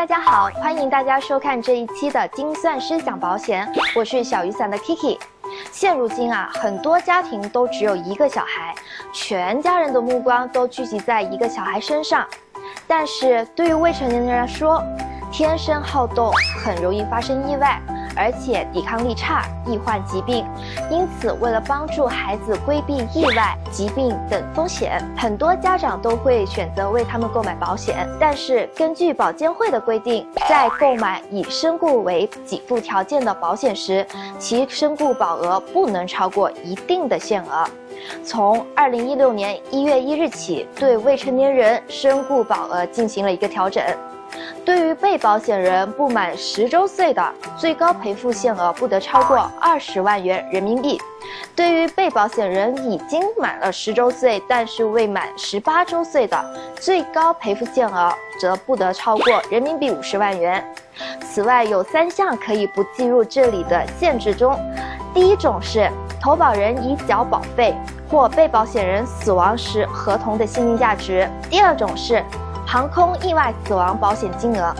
大家好，欢迎大家收看这一期的精算师讲保险，我是小雨伞的 Kiki。现如今啊，很多家庭都只有一个小孩，全家人的目光都聚集在一个小孩身上。但是对于未成年人来说，天生好动，很容易发生意外。而且抵抗力差，易患疾病，因此为了帮助孩子规避意外、疾病等风险，很多家长都会选择为他们购买保险。但是根据保监会的规定，在购买以身故为给付条件的保险时，其身故保额不能超过一定的限额。从二零一六年一月一日起，对未成年人身故保额进行了一个调整。对于被保险人不满十周岁的，最高赔付限额不得超过二十万元人民币；对于被保险人已经满了十周岁，但是未满十八周岁的，最高赔付限额则不得超过人民币五十万元。此外，有三项可以不计入这里的限制中：第一种是投保人已缴保费或被保险人死亡时合同的现金价值；第二种是。航空意外死亡保险金额，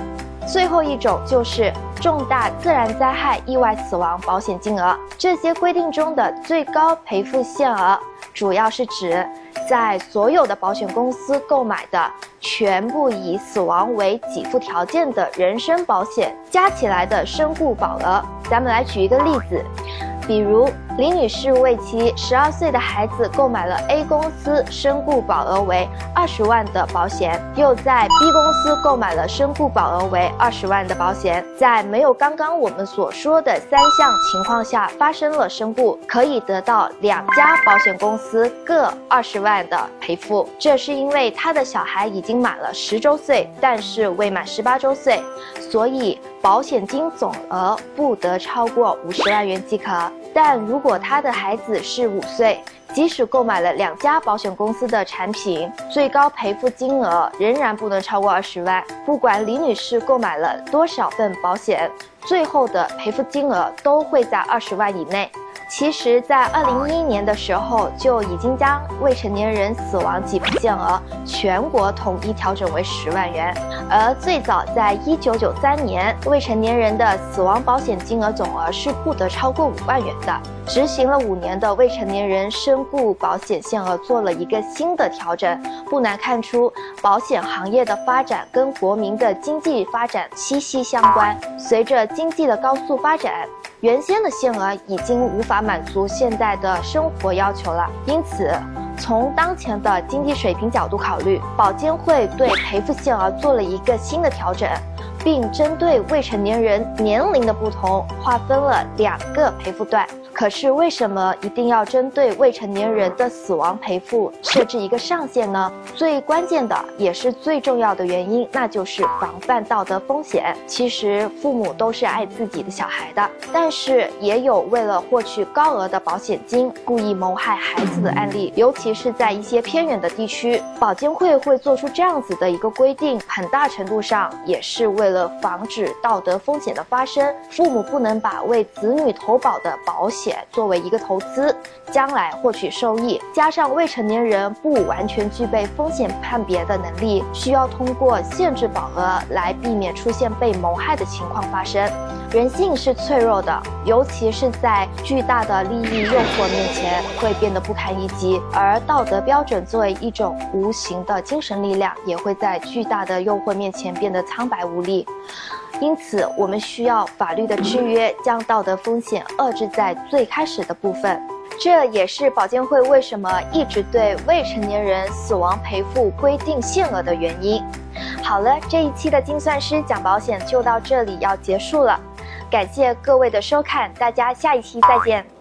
最后一种就是重大自然灾害意外死亡保险金额。这些规定中的最高赔付限额，主要是指在所有的保险公司购买的全部以死亡为给付条件的人身保险加起来的身故保额。咱们来举一个例子。比如李女士为其十二岁的孩子购买了 A 公司身故保额为二十万的保险，又在 B 公司购买了身故保额为二十万的保险，在没有刚刚我们所说的三项情况下发生了身故，可以得到两家保险公司各二十万的赔付。这是因为他的小孩已经满了十周岁，但是未满十八周岁，所以保险金总额不得超过五十万元即可。但如果如果他的孩子是五岁，即使购买了两家保险公司的产品，最高赔付金额仍然不能超过二十万。不管李女士购买了多少份保险，最后的赔付金额都会在二十万以内。其实，在二零一一年的时候，就已经将未成年人死亡给付限额全国统一调整为十万元。而最早在一九九三年，未成年人的死亡保险金额总额是不得超过五万元的。执行了五年的未成年人身故保险限额做了一个新的调整。不难看出，保险行业的发展跟国民的经济发展息息相关。随着经济的高速发展。原先的限额已经无法满足现在的生活要求了，因此，从当前的经济水平角度考虑，保监会对赔付限额做了一个新的调整，并针对未成年人年龄的不同，划分了两个赔付段。可是为什么一定要针对未成年人的死亡赔付设置一个上限呢？最关键的也是最重要的原因，那就是防范道德风险。其实父母都是爱自己的小孩的，但是也有为了获取高额的保险金故意谋害孩子的案例，尤其是在一些偏远的地区，保监会会做出这样子的一个规定，很大程度上也是为了防止道德风险的发生。父母不能把为子女投保的保险险。作为一个投资，将来获取收益，加上未成年人不完全具备风险判别的能力，需要通过限制保额来避免出现被谋害的情况发生。人性是脆弱的，尤其是在巨大的利益诱惑面前，会变得不堪一击。而道德标准作为一种无形的精神力量，也会在巨大的诱惑面前变得苍白无力。因此，我们需要法律的制约，将道德风险遏制在最开始的部分。这也是保监会为什么一直对未成年人死亡赔付规定限额的原因。好了，这一期的精算师讲保险就到这里要结束了，感谢各位的收看，大家下一期再见。